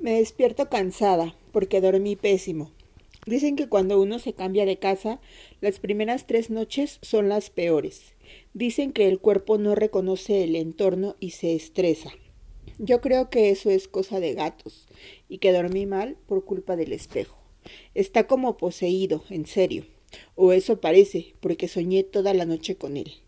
Me despierto cansada porque dormí pésimo. Dicen que cuando uno se cambia de casa, las primeras tres noches son las peores. Dicen que el cuerpo no reconoce el entorno y se estresa. Yo creo que eso es cosa de gatos y que dormí mal por culpa del espejo. Está como poseído, en serio. O eso parece, porque soñé toda la noche con él.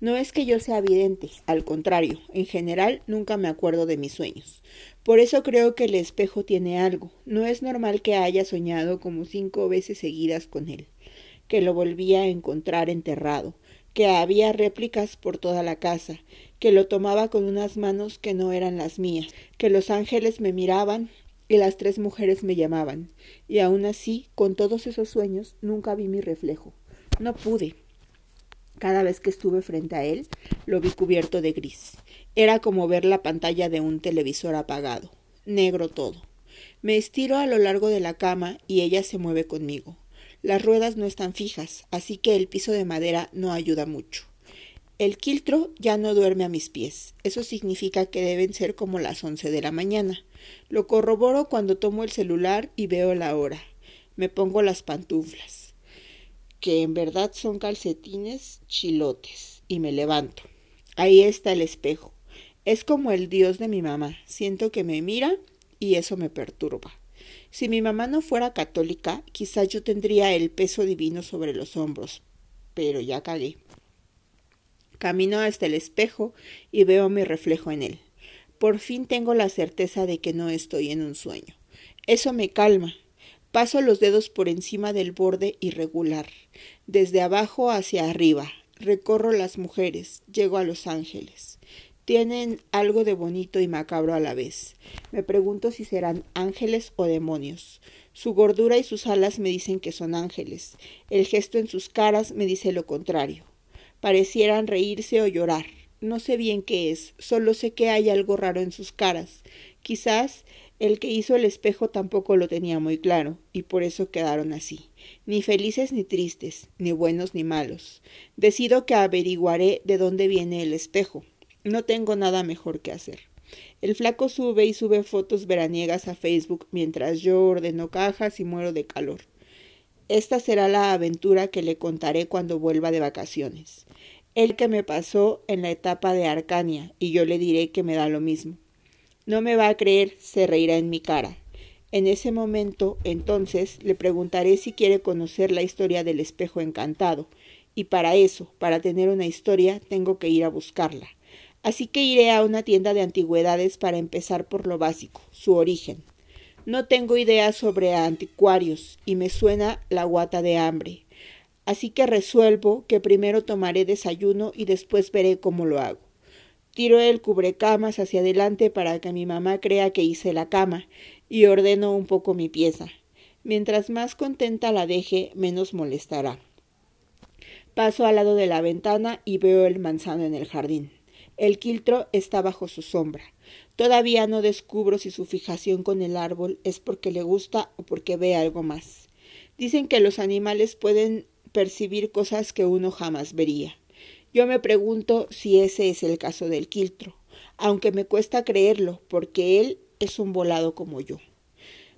No es que yo sea vidente, al contrario, en general nunca me acuerdo de mis sueños. Por eso creo que el espejo tiene algo. No es normal que haya soñado como cinco veces seguidas con él, que lo volvía a encontrar enterrado, que había réplicas por toda la casa, que lo tomaba con unas manos que no eran las mías, que los ángeles me miraban y las tres mujeres me llamaban, y aun así, con todos esos sueños, nunca vi mi reflejo. No pude. Cada vez que estuve frente a él, lo vi cubierto de gris. Era como ver la pantalla de un televisor apagado, negro todo. Me estiro a lo largo de la cama y ella se mueve conmigo. Las ruedas no están fijas, así que el piso de madera no ayuda mucho. El quiltro ya no duerme a mis pies. Eso significa que deben ser como las once de la mañana. Lo corroboro cuando tomo el celular y veo la hora. Me pongo las pantuflas, que en verdad son calcetines chilotes, y me levanto. Ahí está el espejo. Es como el Dios de mi mamá. Siento que me mira y eso me perturba. Si mi mamá no fuera católica, quizás yo tendría el peso divino sobre los hombros. Pero ya cagué. Camino hasta el espejo y veo mi reflejo en él. Por fin tengo la certeza de que no estoy en un sueño. Eso me calma. Paso los dedos por encima del borde irregular, desde abajo hacia arriba. Recorro las mujeres, llego a los ángeles tienen algo de bonito y macabro a la vez. Me pregunto si serán ángeles o demonios. Su gordura y sus alas me dicen que son ángeles. El gesto en sus caras me dice lo contrario. Parecieran reírse o llorar. No sé bien qué es, solo sé que hay algo raro en sus caras. Quizás el que hizo el espejo tampoco lo tenía muy claro, y por eso quedaron así, ni felices ni tristes, ni buenos ni malos. Decido que averiguaré de dónde viene el espejo. No tengo nada mejor que hacer. El flaco sube y sube fotos veraniegas a Facebook mientras yo ordeno cajas y muero de calor. Esta será la aventura que le contaré cuando vuelva de vacaciones. El que me pasó en la etapa de Arcania, y yo le diré que me da lo mismo. No me va a creer, se reirá en mi cara. En ese momento, entonces, le preguntaré si quiere conocer la historia del espejo encantado, y para eso, para tener una historia, tengo que ir a buscarla. Así que iré a una tienda de antigüedades para empezar por lo básico, su origen. No tengo idea sobre anticuarios y me suena la guata de hambre. Así que resuelvo que primero tomaré desayuno y después veré cómo lo hago. Tiro el cubrecamas hacia adelante para que mi mamá crea que hice la cama y ordeno un poco mi pieza. Mientras más contenta la deje, menos molestará. Paso al lado de la ventana y veo el manzano en el jardín. El quiltro está bajo su sombra. Todavía no descubro si su fijación con el árbol es porque le gusta o porque ve algo más. Dicen que los animales pueden percibir cosas que uno jamás vería. Yo me pregunto si ese es el caso del quiltro, aunque me cuesta creerlo, porque él es un volado como yo.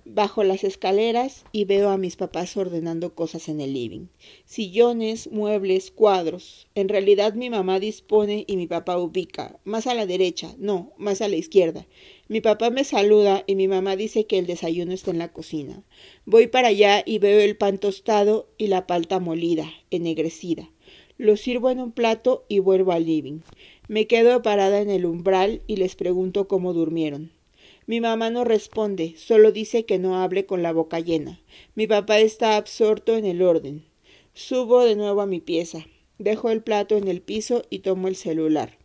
Bajo las escaleras y veo a mis papás ordenando cosas en el living. Sillones, muebles, cuadros. En realidad mi mamá dispone y mi papá ubica. Más a la derecha, no, más a la izquierda. Mi papá me saluda y mi mamá dice que el desayuno está en la cocina. Voy para allá y veo el pan tostado y la palta molida, ennegrecida. Lo sirvo en un plato y vuelvo al living. Me quedo parada en el umbral y les pregunto cómo durmieron. Mi mamá no responde, solo dice que no hable con la boca llena. Mi papá está absorto en el orden. Subo de nuevo a mi pieza. Dejo el plato en el piso y tomo el celular.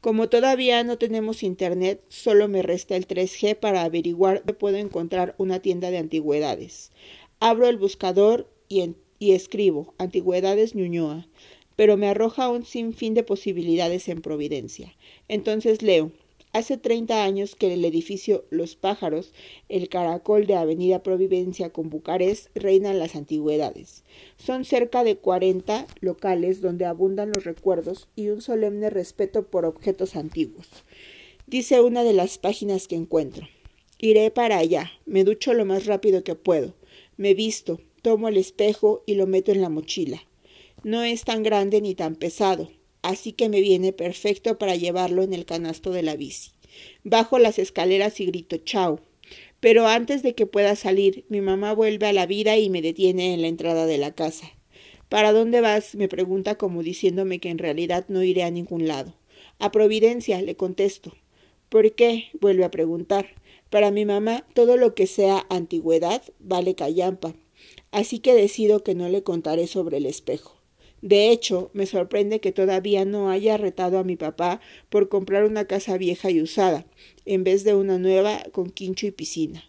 Como todavía no tenemos internet, solo me resta el 3G para averiguar dónde puedo encontrar una tienda de antigüedades. Abro el buscador y, y escribo Antigüedades Ñuñoa, pero me arroja un sinfín de posibilidades en Providencia. Entonces leo Hace 30 años que el edificio Los Pájaros, el caracol de Avenida Providencia con Bucarest, reinan las antigüedades. Son cerca de 40 locales donde abundan los recuerdos y un solemne respeto por objetos antiguos. Dice una de las páginas que encuentro. Iré para allá, me ducho lo más rápido que puedo, me visto, tomo el espejo y lo meto en la mochila. No es tan grande ni tan pesado, así que me viene perfecto para llevarlo en el canasto de la bici. Bajo las escaleras y grito chao. Pero antes de que pueda salir, mi mamá vuelve a la vida y me detiene en la entrada de la casa. ¿Para dónde vas? me pregunta como diciéndome que en realidad no iré a ningún lado. A Providencia, le contesto. ¿Por qué? vuelve a preguntar. Para mi mamá, todo lo que sea antigüedad vale callampa. Así que decido que no le contaré sobre el espejo. De hecho, me sorprende que todavía no haya retado a mi papá por comprar una casa vieja y usada, en vez de una nueva con quincho y piscina.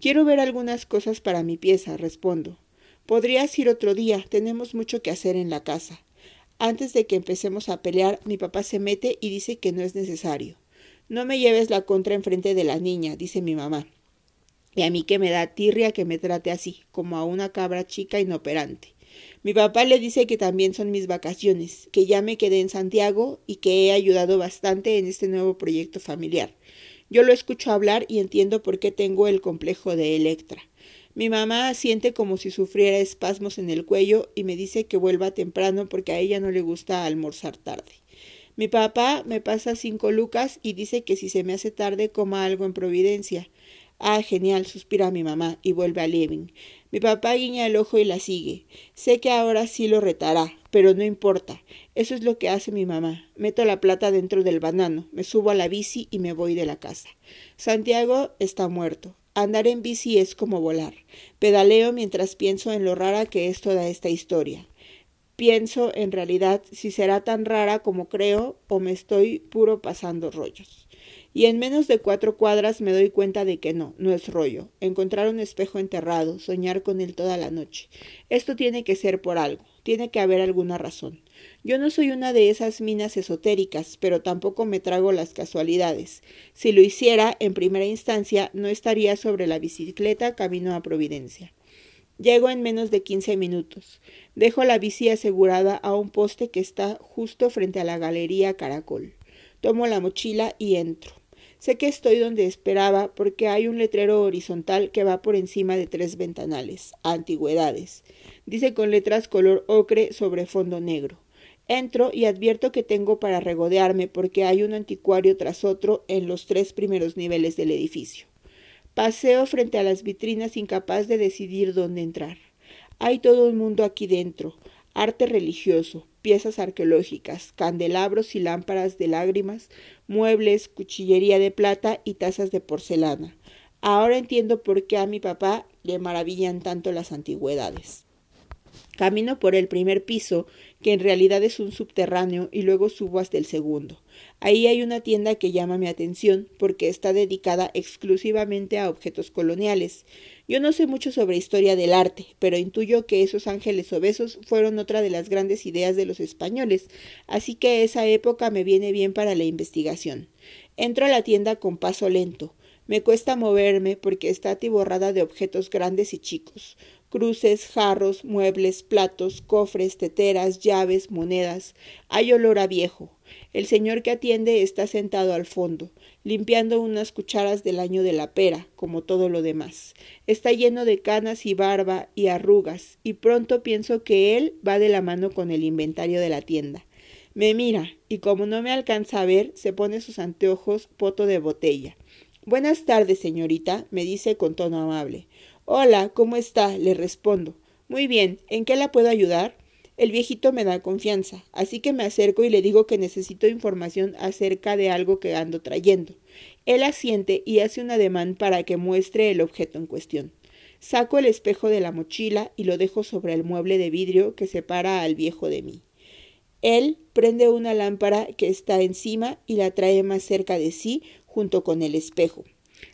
Quiero ver algunas cosas para mi pieza, respondo. Podrías ir otro día, tenemos mucho que hacer en la casa. Antes de que empecemos a pelear, mi papá se mete y dice que no es necesario. No me lleves la contra enfrente de la niña, dice mi mamá. Y a mí que me da tirria que me trate así, como a una cabra chica inoperante. Mi papá le dice que también son mis vacaciones, que ya me quedé en Santiago y que he ayudado bastante en este nuevo proyecto familiar. Yo lo escucho hablar y entiendo por qué tengo el complejo de Electra. Mi mamá siente como si sufriera espasmos en el cuello y me dice que vuelva temprano porque a ella no le gusta almorzar tarde. Mi papá me pasa cinco lucas y dice que si se me hace tarde coma algo en Providencia. Ah, genial, suspira mi mamá y vuelve a Levin. Mi papá guiña el ojo y la sigue. Sé que ahora sí lo retará, pero no importa. Eso es lo que hace mi mamá. Meto la plata dentro del banano, me subo a la bici y me voy de la casa. Santiago está muerto. Andar en bici es como volar. Pedaleo mientras pienso en lo rara que es toda esta historia. Pienso, en realidad, si será tan rara como creo o me estoy puro pasando rollos. Y en menos de cuatro cuadras me doy cuenta de que no, no es rollo. Encontrar un espejo enterrado, soñar con él toda la noche. Esto tiene que ser por algo, tiene que haber alguna razón. Yo no soy una de esas minas esotéricas, pero tampoco me trago las casualidades. Si lo hiciera, en primera instancia, no estaría sobre la bicicleta camino a Providencia. Llego en menos de quince minutos. Dejo la bici asegurada a un poste que está justo frente a la galería Caracol. Tomo la mochila y entro. Sé que estoy donde esperaba porque hay un letrero horizontal que va por encima de tres ventanales. Antigüedades. Dice con letras color ocre sobre fondo negro. Entro y advierto que tengo para regodearme porque hay un anticuario tras otro en los tres primeros niveles del edificio. Paseo frente a las vitrinas incapaz de decidir dónde entrar. Hay todo un mundo aquí dentro. Arte religioso, piezas arqueológicas, candelabros y lámparas de lágrimas, muebles, cuchillería de plata y tazas de porcelana. Ahora entiendo por qué a mi papá le maravillan tanto las antigüedades. Camino por el primer piso, que en realidad es un subterráneo, y luego subo hasta el segundo. Ahí hay una tienda que llama mi atención porque está dedicada exclusivamente a objetos coloniales. Yo no sé mucho sobre historia del arte, pero intuyo que esos ángeles obesos fueron otra de las grandes ideas de los españoles, así que esa época me viene bien para la investigación. Entro a la tienda con paso lento. Me cuesta moverme porque está atiborrada de objetos grandes y chicos cruces, jarros, muebles, platos, cofres, teteras, llaves, monedas. Hay olor a viejo. El señor que atiende está sentado al fondo, limpiando unas cucharas del año de la pera, como todo lo demás. Está lleno de canas y barba y arrugas, y pronto pienso que él va de la mano con el inventario de la tienda. Me mira, y como no me alcanza a ver, se pone sus anteojos poto de botella. Buenas tardes, señorita, me dice con tono amable. Hola, ¿cómo está? le respondo. Muy bien, ¿en qué la puedo ayudar? El viejito me da confianza, así que me acerco y le digo que necesito información acerca de algo que ando trayendo. Él asiente y hace un ademán para que muestre el objeto en cuestión. Saco el espejo de la mochila y lo dejo sobre el mueble de vidrio que separa al viejo de mí. Él prende una lámpara que está encima y la trae más cerca de sí junto con el espejo.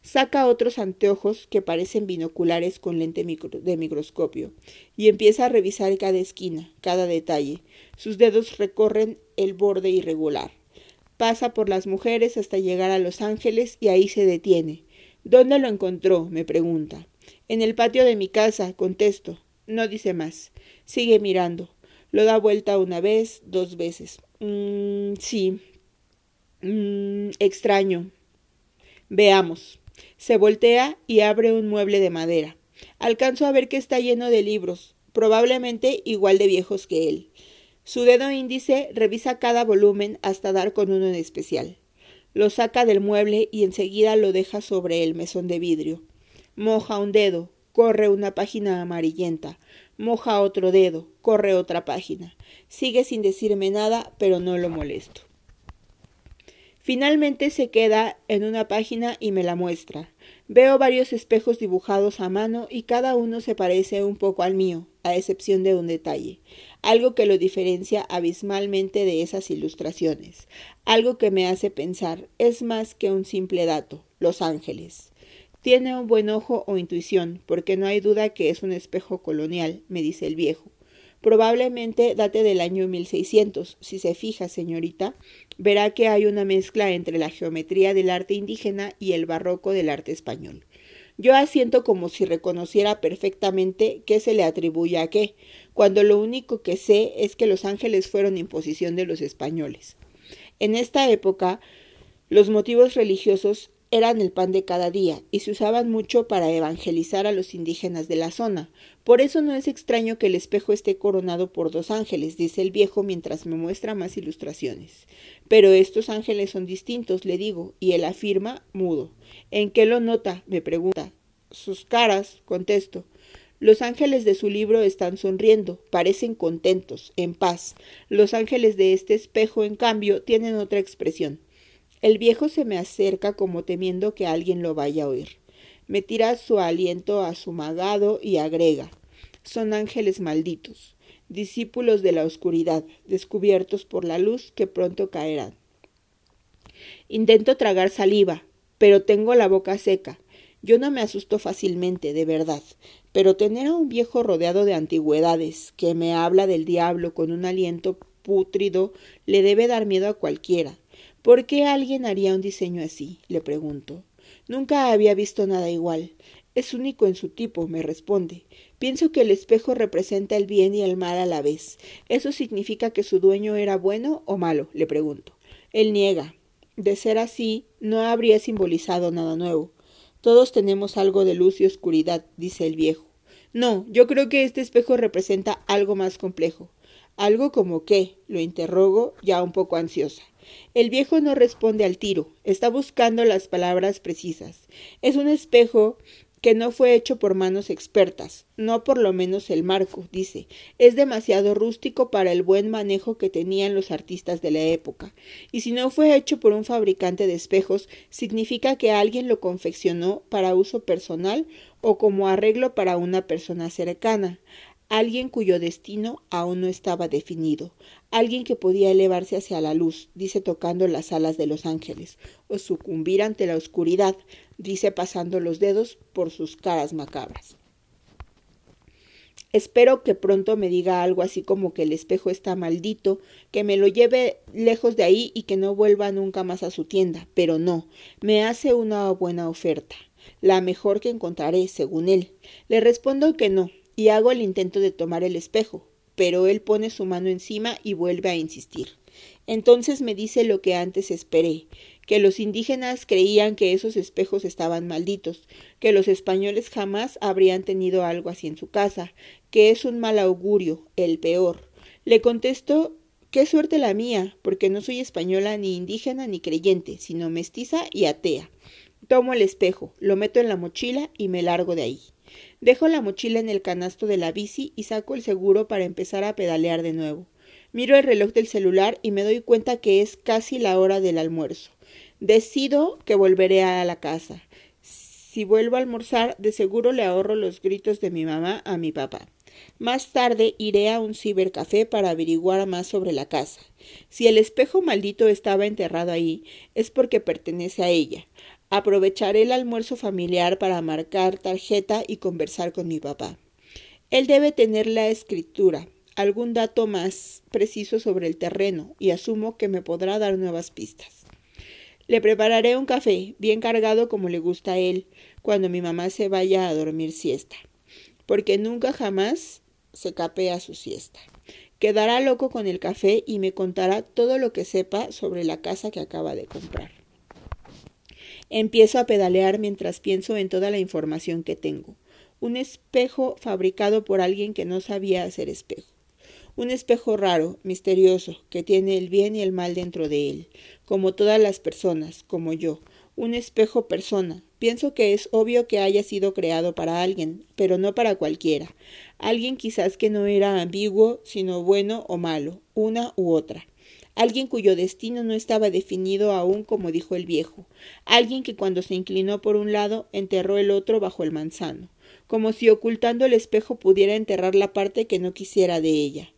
Saca otros anteojos que parecen binoculares con lente de microscopio y empieza a revisar cada esquina, cada detalle. Sus dedos recorren el borde irregular. Pasa por las mujeres hasta llegar a Los Ángeles y ahí se detiene. ¿Dónde lo encontró? me pregunta. En el patio de mi casa, contesto. No dice más. Sigue mirando. Lo da vuelta una vez, dos veces. Mm, sí. Mm, extraño. Veamos. Se voltea y abre un mueble de madera. Alcanzo a ver que está lleno de libros, probablemente igual de viejos que él. Su dedo índice revisa cada volumen hasta dar con uno en especial. Lo saca del mueble y enseguida lo deja sobre el mesón de vidrio. Moja un dedo, corre una página amarillenta, moja otro dedo, corre otra página. Sigue sin decirme nada, pero no lo molesto. Finalmente se queda en una página y me la muestra. Veo varios espejos dibujados a mano y cada uno se parece un poco al mío, a excepción de un detalle, algo que lo diferencia abismalmente de esas ilustraciones, algo que me hace pensar, es más que un simple dato, Los Ángeles. Tiene un buen ojo o intuición, porque no hay duda que es un espejo colonial, me dice el viejo. Probablemente date del año 1600. Si se fija, señorita, verá que hay una mezcla entre la geometría del arte indígena y el barroco del arte español. Yo asiento como si reconociera perfectamente qué se le atribuye a qué, cuando lo único que sé es que los ángeles fueron imposición de los españoles. En esta época, los motivos religiosos eran el pan de cada día y se usaban mucho para evangelizar a los indígenas de la zona. Por eso no es extraño que el espejo esté coronado por dos ángeles, dice el viejo mientras me muestra más ilustraciones. Pero estos ángeles son distintos, le digo, y él afirma, mudo. ¿En qué lo nota? me pregunta. Sus caras, contesto. Los ángeles de su libro están sonriendo, parecen contentos, en paz. Los ángeles de este espejo, en cambio, tienen otra expresión. El viejo se me acerca como temiendo que alguien lo vaya a oír. Me tira su aliento a su magado y agrega son ángeles malditos, discípulos de la oscuridad, descubiertos por la luz que pronto caerán. Intento tragar saliva, pero tengo la boca seca. Yo no me asusto fácilmente, de verdad, pero tener a un viejo rodeado de antigüedades, que me habla del diablo con un aliento pútrido, le debe dar miedo a cualquiera. ¿Por qué alguien haría un diseño así? le pregunto. Nunca había visto nada igual. Es único en su tipo, me responde. Pienso que el espejo representa el bien y el mal a la vez. ¿Eso significa que su dueño era bueno o malo? le pregunto. Él niega. De ser así, no habría simbolizado nada nuevo. Todos tenemos algo de luz y oscuridad, dice el viejo. No, yo creo que este espejo representa algo más complejo. ¿Algo como qué? lo interrogo, ya un poco ansiosa. El viejo no responde al tiro, está buscando las palabras precisas. Es un espejo que no fue hecho por manos expertas, no por lo menos el marco, dice, es demasiado rústico para el buen manejo que tenían los artistas de la época, y si no fue hecho por un fabricante de espejos, significa que alguien lo confeccionó para uso personal o como arreglo para una persona cercana alguien cuyo destino aún no estaba definido, alguien que podía elevarse hacia la luz, dice tocando las alas de los ángeles, o sucumbir ante la oscuridad, dice pasando los dedos por sus caras macabras. Espero que pronto me diga algo así como que el espejo está maldito, que me lo lleve lejos de ahí y que no vuelva nunca más a su tienda, pero no, me hace una buena oferta, la mejor que encontraré, según él. Le respondo que no, y hago el intento de tomar el espejo, pero él pone su mano encima y vuelve a insistir. Entonces me dice lo que antes esperé, que los indígenas creían que esos espejos estaban malditos, que los españoles jamás habrían tenido algo así en su casa, que es un mal augurio, el peor. Le contesto Qué suerte la mía, porque no soy española ni indígena ni creyente, sino mestiza y atea. Tomo el espejo, lo meto en la mochila y me largo de ahí. Dejo la mochila en el canasto de la bici y saco el seguro para empezar a pedalear de nuevo. Miro el reloj del celular y me doy cuenta que es casi la hora del almuerzo. Decido que volveré a la casa. Si vuelvo a almorzar, de seguro le ahorro los gritos de mi mamá a mi papá. Más tarde iré a un cibercafé para averiguar más sobre la casa. Si el espejo maldito estaba enterrado ahí, es porque pertenece a ella. Aprovecharé el almuerzo familiar para marcar tarjeta y conversar con mi papá. Él debe tener la escritura, algún dato más preciso sobre el terreno y asumo que me podrá dar nuevas pistas. Le prepararé un café, bien cargado como le gusta a él, cuando mi mamá se vaya a dormir siesta, porque nunca jamás se capea su siesta. Quedará loco con el café y me contará todo lo que sepa sobre la casa que acaba de comprar. Empiezo a pedalear mientras pienso en toda la información que tengo. Un espejo fabricado por alguien que no sabía hacer espejo. Un espejo raro, misterioso, que tiene el bien y el mal dentro de él, como todas las personas, como yo. Un espejo persona. Pienso que es obvio que haya sido creado para alguien, pero no para cualquiera. Alguien quizás que no era ambiguo, sino bueno o malo, una u otra alguien cuyo destino no estaba definido aún como dijo el viejo, alguien que cuando se inclinó por un lado enterró el otro bajo el manzano, como si ocultando el espejo pudiera enterrar la parte que no quisiera de ella.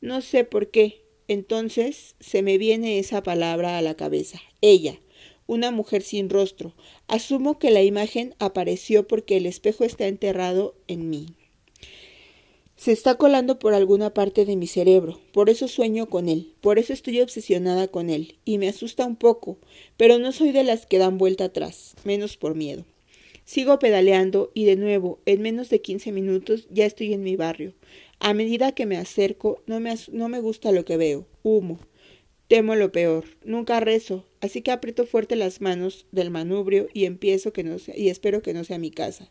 No sé por qué. Entonces se me viene esa palabra a la cabeza. Ella, una mujer sin rostro. Asumo que la imagen apareció porque el espejo está enterrado en mí. Se está colando por alguna parte de mi cerebro, por eso sueño con él, por eso estoy obsesionada con él, y me asusta un poco, pero no soy de las que dan vuelta atrás, menos por miedo. Sigo pedaleando y de nuevo, en menos de quince minutos, ya estoy en mi barrio. A medida que me acerco, no me, no me gusta lo que veo. Humo. Temo lo peor. Nunca rezo, así que aprieto fuerte las manos del manubrio y empiezo que no sea, y espero que no sea mi casa.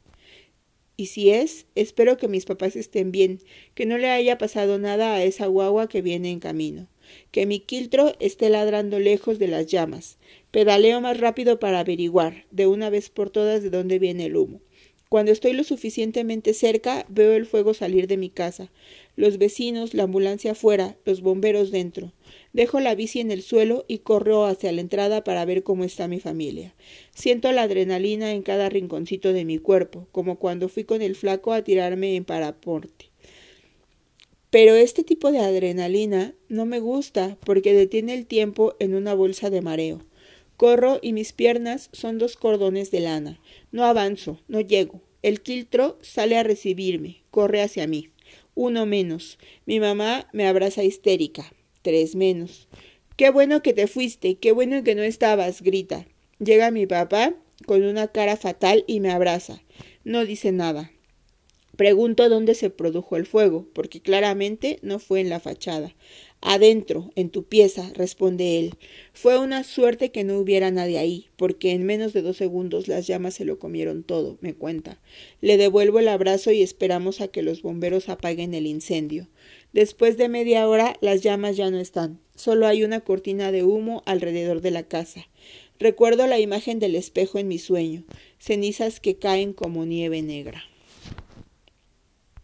Y si es, espero que mis papás estén bien, que no le haya pasado nada a esa guagua que viene en camino, que mi quiltro esté ladrando lejos de las llamas. Pedaleo más rápido para averiguar, de una vez por todas, de dónde viene el humo. Cuando estoy lo suficientemente cerca, veo el fuego salir de mi casa, los vecinos, la ambulancia afuera, los bomberos dentro. Dejo la bici en el suelo y corro hacia la entrada para ver cómo está mi familia. Siento la adrenalina en cada rinconcito de mi cuerpo, como cuando fui con el flaco a tirarme en paraporte. Pero este tipo de adrenalina no me gusta porque detiene el tiempo en una bolsa de mareo. Corro y mis piernas son dos cordones de lana. No avanzo, no llego. El quiltro sale a recibirme, corre hacia mí. Uno menos. Mi mamá me abraza histérica tres menos. Qué bueno que te fuiste, qué bueno que no estabas, grita. Llega mi papá con una cara fatal y me abraza. No dice nada. Pregunto dónde se produjo el fuego, porque claramente no fue en la fachada. Adentro, en tu pieza, responde él. Fue una suerte que no hubiera nadie ahí, porque en menos de dos segundos las llamas se lo comieron todo, me cuenta. Le devuelvo el abrazo y esperamos a que los bomberos apaguen el incendio. Después de media hora las llamas ya no están, solo hay una cortina de humo alrededor de la casa. Recuerdo la imagen del espejo en mi sueño, cenizas que caen como nieve negra.